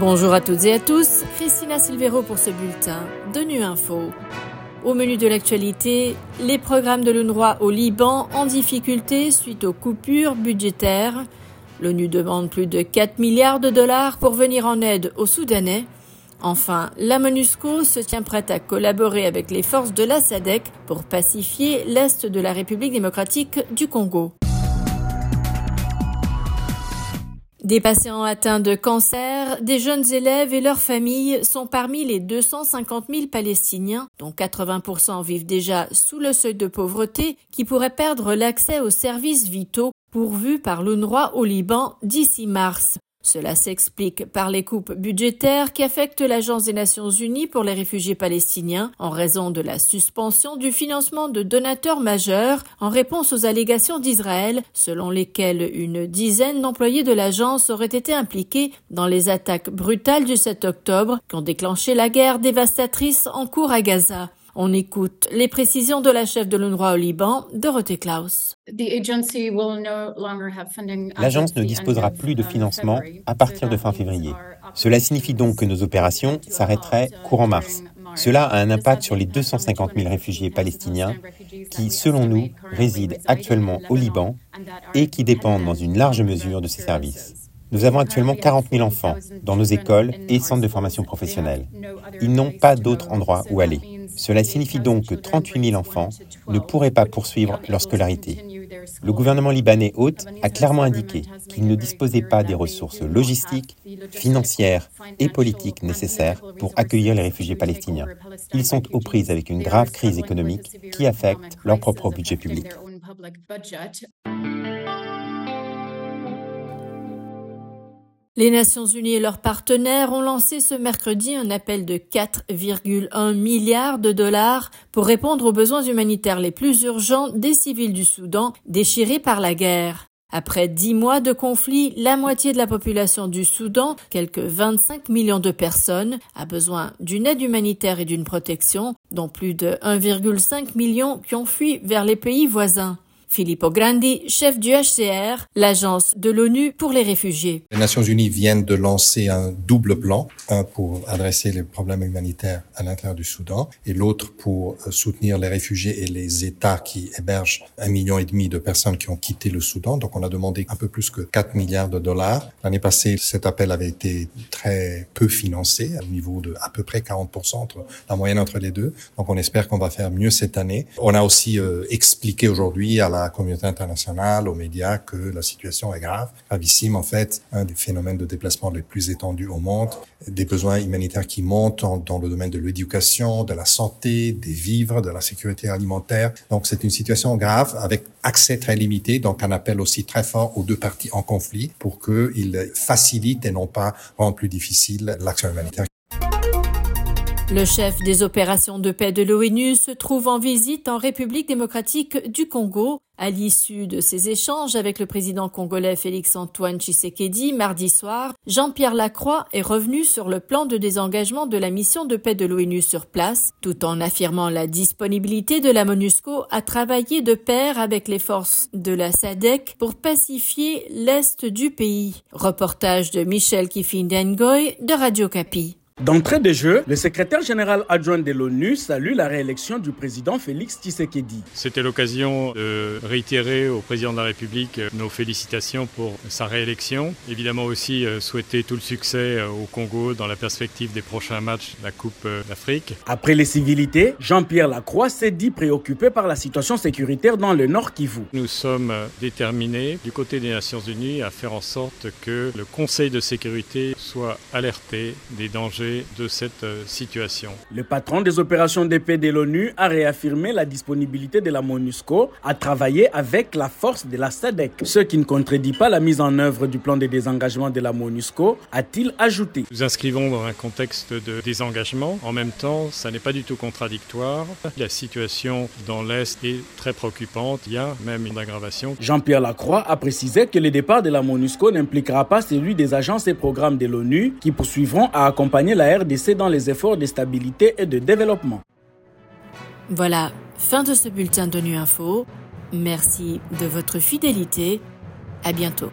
Bonjour à toutes et à tous, Christina Silvero pour ce bulletin de Nu Info. Au menu de l'actualité, les programmes de l'UNRWA au Liban en difficulté suite aux coupures budgétaires. L'ONU demande plus de 4 milliards de dollars pour venir en aide aux Soudanais. Enfin, la MONUSCO se tient prête à collaborer avec les forces de la SADC pour pacifier l'Est de la République démocratique du Congo. Des patients atteints de cancer, des jeunes élèves et leurs familles sont parmi les 250 000 Palestiniens, dont 80% vivent déjà sous le seuil de pauvreté, qui pourraient perdre l'accès aux services vitaux pourvus par l'UNRWA au Liban d'ici mars. Cela s'explique par les coupes budgétaires qui affectent l'Agence des Nations Unies pour les réfugiés palestiniens en raison de la suspension du financement de donateurs majeurs en réponse aux allégations d'Israël selon lesquelles une dizaine d'employés de l'agence auraient été impliqués dans les attaques brutales du 7 octobre qui ont déclenché la guerre dévastatrice en cours à Gaza. On écoute les précisions de la chef de l'UNRWA au Liban, Dorothée Klaus. L'agence ne disposera plus de financement à partir de fin février. Cela signifie donc que nos opérations s'arrêteraient courant mars. Cela a un impact sur les 250 000 réfugiés palestiniens qui, selon nous, résident actuellement au Liban et qui dépendent dans une large mesure de ces services. Nous avons actuellement 40 000 enfants dans nos écoles et centres de formation professionnelle. Ils n'ont pas d'autre endroit où aller. Cela signifie donc que 38 000 enfants ne pourraient pas poursuivre leur scolarité. Le gouvernement libanais hôte a clairement indiqué qu'il ne disposait pas des ressources logistiques, financières et politiques nécessaires pour accueillir les réfugiés palestiniens. Ils sont aux prises avec une grave crise économique qui affecte leur propre budget public. Les Nations Unies et leurs partenaires ont lancé ce mercredi un appel de 4,1 milliards de dollars pour répondre aux besoins humanitaires les plus urgents des civils du Soudan déchirés par la guerre. Après dix mois de conflit, la moitié de la population du Soudan, quelques 25 millions de personnes, a besoin d'une aide humanitaire et d'une protection, dont plus de 1,5 million qui ont fui vers les pays voisins. Filippo Grandi, chef du HCR, l'agence de l'ONU pour les réfugiés. Les Nations Unies viennent de lancer un double plan, un pour adresser les problèmes humanitaires à l'intérieur du Soudan et l'autre pour euh, soutenir les réfugiés et les États qui hébergent un million et demi de personnes qui ont quitté le Soudan. Donc on a demandé un peu plus que 4 milliards de dollars. L'année passée, cet appel avait été très peu financé, à niveau de à peu près 40% entre la moyenne entre les deux. Donc on espère qu'on va faire mieux cette année. On a aussi euh, expliqué aujourd'hui à la la communauté internationale, aux médias, que la situation est grave, gravissime en fait, un des phénomènes de déplacement les plus étendus au monde, des besoins humanitaires qui montent dans le domaine de l'éducation, de la santé, des vivres, de la sécurité alimentaire. Donc c'est une situation grave avec accès très limité, donc un appel aussi très fort aux deux parties en conflit pour qu'ils facilitent et non pas rendent plus difficile l'action humanitaire. Le chef des opérations de paix de l'ONU se trouve en visite en République démocratique du Congo. À l'issue de ses échanges avec le président congolais Félix-Antoine Tshisekedi mardi soir, Jean-Pierre Lacroix est revenu sur le plan de désengagement de la mission de paix de l'ONU sur place, tout en affirmant la disponibilité de la MONUSCO à travailler de pair avec les forces de la SADC pour pacifier l'est du pays. Reportage de Michel Kifindengoy de Radio Capi. D'entrée de jeu, le secrétaire général adjoint de l'ONU salue la réélection du président Félix Tshisekedi. C'était l'occasion de réitérer au président de la République euh, nos félicitations pour sa réélection. Évidemment aussi euh, souhaiter tout le succès euh, au Congo dans la perspective des prochains matchs de la Coupe d'Afrique. Après les civilités, Jean-Pierre Lacroix s'est dit préoccupé par la situation sécuritaire dans le Nord Kivu. Nous sommes déterminés du côté des Nations Unies à faire en sorte que le Conseil de sécurité soit alerté des dangers de cette euh, situation. Le patron des opérations d'épée de l'ONU a réaffirmé la disponibilité de la MONUSCO à travailler avec la force de la SADC, ce qui ne contredit pas la mise en œuvre du plan de désengagement de la MONUSCO, a-t-il ajouté. Nous inscrivons dans un contexte de désengagement. En même temps, ça n'est pas du tout contradictoire. La situation dans l'Est est très préoccupante. Il y a même une aggravation. Jean-Pierre Lacroix a précisé que le départ de la MONUSCO n'impliquera pas celui des agences et programmes de l'ONU qui poursuivront à accompagner la RDC dans les efforts de stabilité et de développement. Voilà, fin de ce bulletin de Nu Info. Merci de votre fidélité. À bientôt.